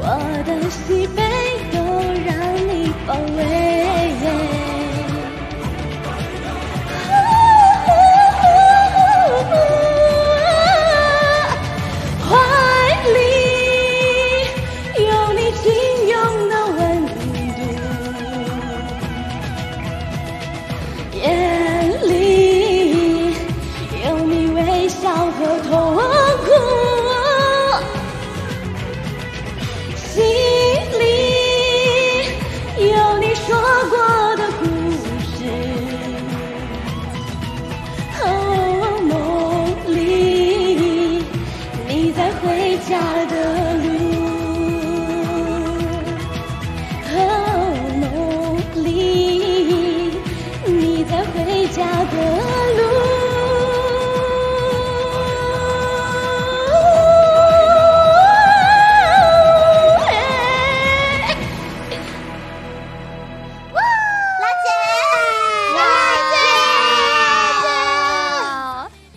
我的喜悲都让你包围。